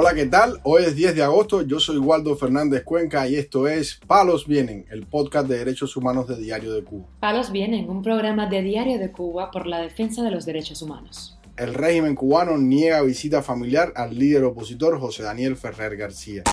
Hola, ¿qué tal? Hoy es 10 de agosto, yo soy Waldo Fernández Cuenca y esto es Palos Vienen, el podcast de derechos humanos de Diario de Cuba. Palos Vienen, un programa de Diario de Cuba por la defensa de los derechos humanos. El régimen cubano niega visita familiar al líder opositor José Daniel Ferrer García.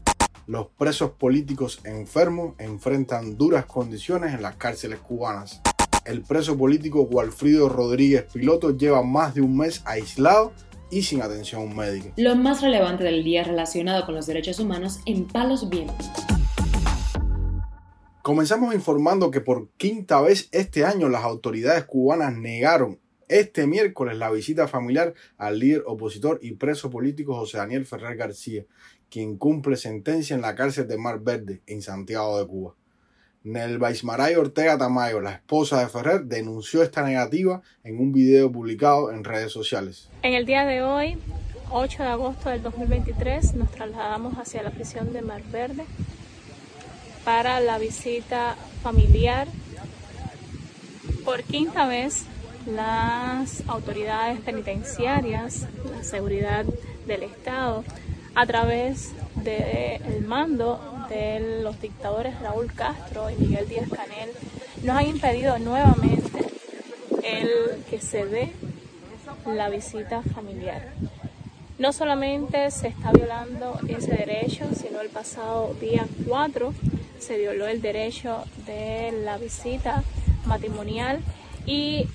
Los presos políticos enfermos enfrentan duras condiciones en las cárceles cubanas. El preso político Walfrido Rodríguez Piloto lleva más de un mes aislado y sin atención médica. Lo más relevante del día relacionado con los derechos humanos en Palos Vientos. Comenzamos informando que por quinta vez este año las autoridades cubanas negaron este miércoles la visita familiar al líder opositor y preso político José Daniel Ferrer García, quien cumple sentencia en la cárcel de Mar Verde, en Santiago de Cuba. Nelva Ismaray Ortega Tamayo, la esposa de Ferrer, denunció esta negativa en un video publicado en redes sociales. En el día de hoy, 8 de agosto del 2023, nos trasladamos hacia la prisión de Mar Verde para la visita familiar. Por quinta vez, las autoridades penitenciarias, la seguridad del Estado, a través del mando de los dictadores Raúl Castro y Miguel Díaz Canel nos han impedido nuevamente el que se dé la visita familiar. No solamente se está violando ese derecho, sino el pasado día 4 se violó el derecho de la visita matrimonial y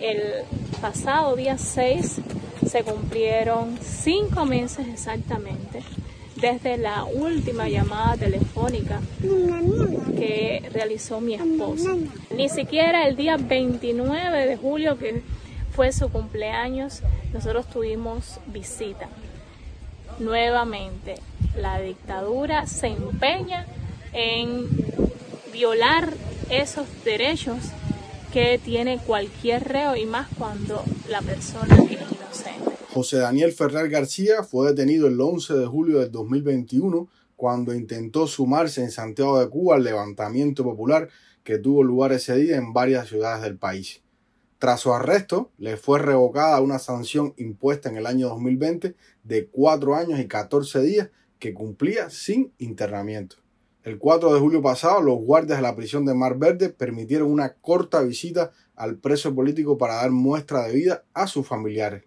el pasado día 6 se cumplieron cinco meses exactamente desde la última llamada telefónica que realizó mi esposo. Ni siquiera el día 29 de julio, que fue su cumpleaños, nosotros tuvimos visita. Nuevamente, la dictadura se empeña en violar esos derechos que tiene cualquier reo y más cuando la persona es inocente. José Daniel Ferrer García fue detenido el 11 de julio del 2021 cuando intentó sumarse en Santiago de Cuba al levantamiento popular que tuvo lugar ese día en varias ciudades del país. Tras su arresto, le fue revocada una sanción impuesta en el año 2020 de cuatro años y 14 días que cumplía sin internamiento. El 4 de julio pasado, los guardias de la prisión de Mar Verde permitieron una corta visita al preso político para dar muestra de vida a sus familiares.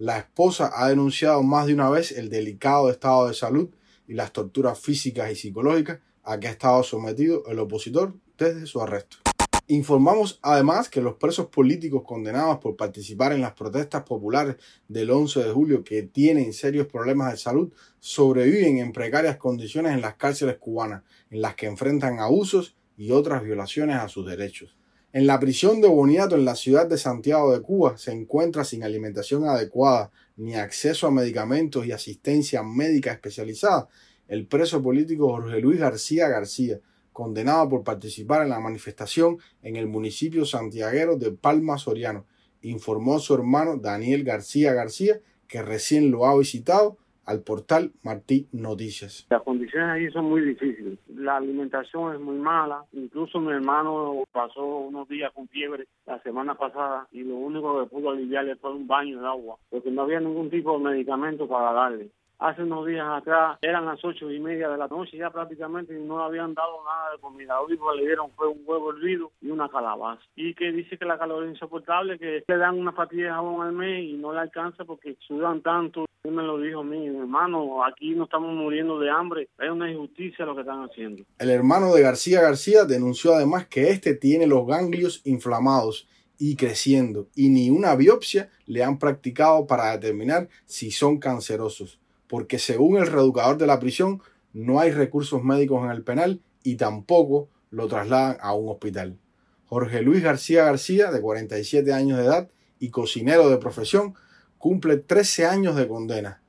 La esposa ha denunciado más de una vez el delicado estado de salud y las torturas físicas y psicológicas a que ha estado sometido el opositor desde su arresto. Informamos además que los presos políticos condenados por participar en las protestas populares del 11 de julio que tienen serios problemas de salud sobreviven en precarias condiciones en las cárceles cubanas, en las que enfrentan abusos y otras violaciones a sus derechos. En la prisión de Boniato en la ciudad de Santiago de Cuba se encuentra sin alimentación adecuada ni acceso a medicamentos y asistencia médica especializada. El preso político Jorge Luis García García, condenado por participar en la manifestación en el municipio santiaguero de Palma Soriano, informó su hermano Daniel García García, que recién lo ha visitado al portal Martí Noticias. Las condiciones ahí son muy difíciles. La alimentación es muy mala. Incluso mi hermano pasó unos días con fiebre la semana pasada y lo único que pudo aliviarle fue un baño de agua, porque no había ningún tipo de medicamento para darle hace unos días atrás, eran las ocho y media de la noche ya prácticamente y no habían dado nada de comida. Lo único que le dieron fue un huevo hervido y una calabaza. Y que dice que la calor es insoportable, que le dan una patilla de jabón al mes y no le alcanza porque sudan tanto. Él me lo dijo a mí, hermano, aquí no estamos muriendo de hambre, es una injusticia lo que están haciendo. El hermano de García García denunció además que este tiene los ganglios inflamados y creciendo y ni una biopsia le han practicado para determinar si son cancerosos porque según el reeducador de la prisión no hay recursos médicos en el penal y tampoco lo trasladan a un hospital. Jorge Luis García García, de 47 años de edad y cocinero de profesión, cumple 13 años de condena.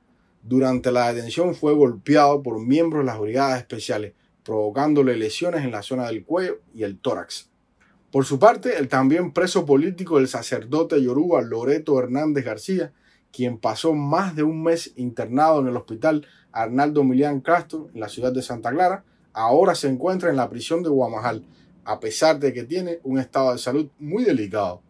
Durante la detención fue golpeado por miembros de las brigadas especiales, provocándole lesiones en la zona del cuello y el tórax. Por su parte, el también preso político del sacerdote yoruba Loreto Hernández García quien pasó más de un mes internado en el hospital Arnaldo Milián Castro en la ciudad de Santa Clara, ahora se encuentra en la prisión de Guamajal, a pesar de que tiene un estado de salud muy delicado.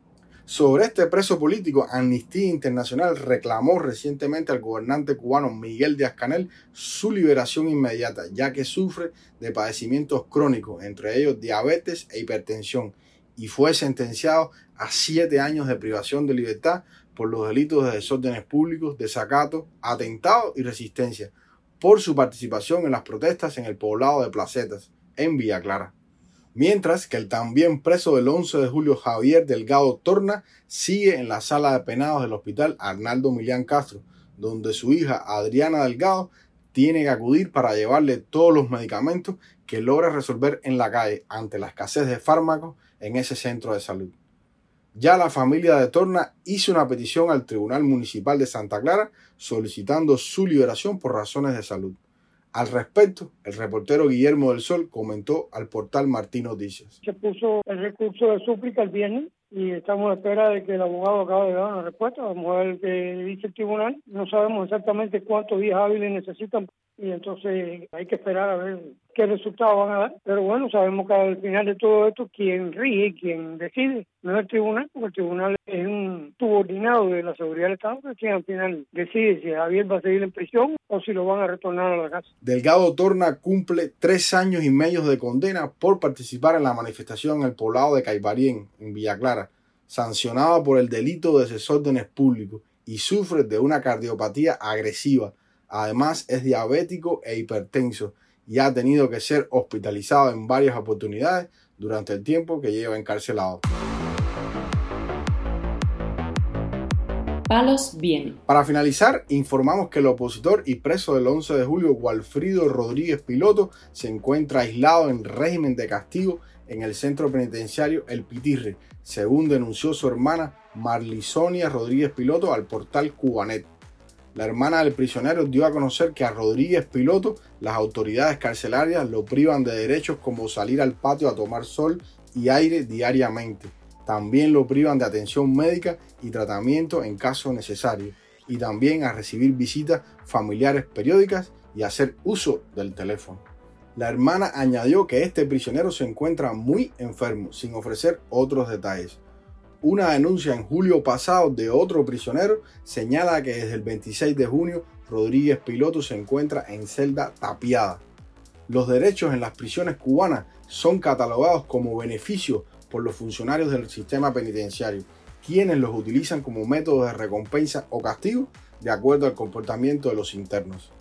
Sobre este preso político, Amnistía Internacional reclamó recientemente al gobernante cubano Miguel Díaz Canel su liberación inmediata, ya que sufre de padecimientos crónicos, entre ellos diabetes e hipertensión, y fue sentenciado a siete años de privación de libertad por los delitos de desórdenes públicos, desacato, atentado y resistencia, por su participación en las protestas en el poblado de Placetas, en Villa Clara. Mientras que el también preso del 11 de julio Javier Delgado Torna sigue en la sala de penados del hospital Arnaldo Milián Castro, donde su hija Adriana Delgado tiene que acudir para llevarle todos los medicamentos que logra resolver en la calle ante la escasez de fármacos en ese centro de salud. Ya la familia de Torna hizo una petición al Tribunal Municipal de Santa Clara solicitando su liberación por razones de salud. Al respecto, el reportero Guillermo del Sol comentó al portal Martín Noticias. Se puso el recurso de súplica el viernes y estamos a espera de que el abogado acabe de dar una respuesta. Vamos a ver qué dice el tribunal. No sabemos exactamente cuántos días hábiles necesitan y entonces hay que esperar a ver qué resultados van a dar. Pero bueno, sabemos que al final de todo esto, quien rige, quien decide, no es el tribunal, porque el tribunal es un subordinado de la seguridad del Estado, que al final decide si Javier va a seguir en prisión o si lo van a retornar a la casa. Delgado Torna cumple tres años y medio de condena por participar en la manifestación en el poblado de Caibarien, en Villa Clara, sancionado por el delito de desórdenes públicos y sufre de una cardiopatía agresiva. Además es diabético e hipertenso y ha tenido que ser hospitalizado en varias oportunidades durante el tiempo que lleva encarcelado. Palos viene. Para finalizar, informamos que el opositor y preso del 11 de julio, Walfrido Rodríguez Piloto, se encuentra aislado en régimen de castigo en el centro penitenciario El Pitirre, según denunció su hermana Marlisonia Rodríguez Piloto al portal Cubanet. La hermana del prisionero dio a conocer que a Rodríguez Piloto las autoridades carcelarias lo privan de derechos como salir al patio a tomar sol y aire diariamente. También lo privan de atención médica y tratamiento en caso necesario, y también a recibir visitas familiares periódicas y hacer uso del teléfono. La hermana añadió que este prisionero se encuentra muy enfermo, sin ofrecer otros detalles. Una denuncia en julio pasado de otro prisionero señala que desde el 26 de junio Rodríguez Piloto se encuentra en celda tapiada. Los derechos en las prisiones cubanas son catalogados como beneficios por los funcionarios del sistema penitenciario, quienes los utilizan como método de recompensa o castigo de acuerdo al comportamiento de los internos.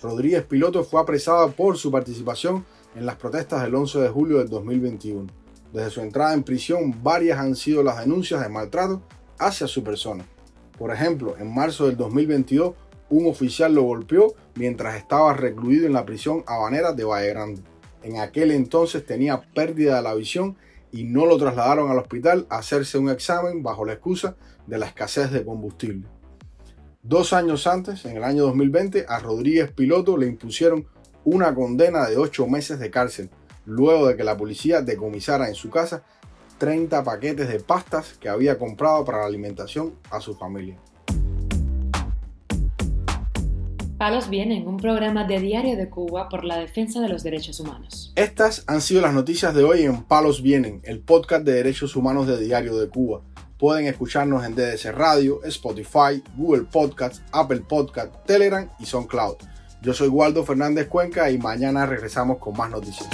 Rodríguez Piloto fue apresado por su participación en las protestas del 11 de julio del 2021. Desde su entrada en prisión, varias han sido las denuncias de maltrato hacia su persona. Por ejemplo, en marzo del 2022, un oficial lo golpeó mientras estaba recluido en la prisión habanera de Valle Grande. En aquel entonces tenía pérdida de la visión y no lo trasladaron al hospital a hacerse un examen bajo la excusa de la escasez de combustible. Dos años antes, en el año 2020, a Rodríguez Piloto le impusieron una condena de ocho meses de cárcel, luego de que la policía decomisara en su casa 30 paquetes de pastas que había comprado para la alimentación a su familia. Palos Vienen, un programa de Diario de Cuba por la defensa de los derechos humanos. Estas han sido las noticias de hoy en Palos Vienen, el podcast de derechos humanos de Diario de Cuba. Pueden escucharnos en DDC Radio, Spotify, Google Podcasts, Apple Podcasts, Telegram y SoundCloud. Yo soy Waldo Fernández Cuenca y mañana regresamos con más noticias.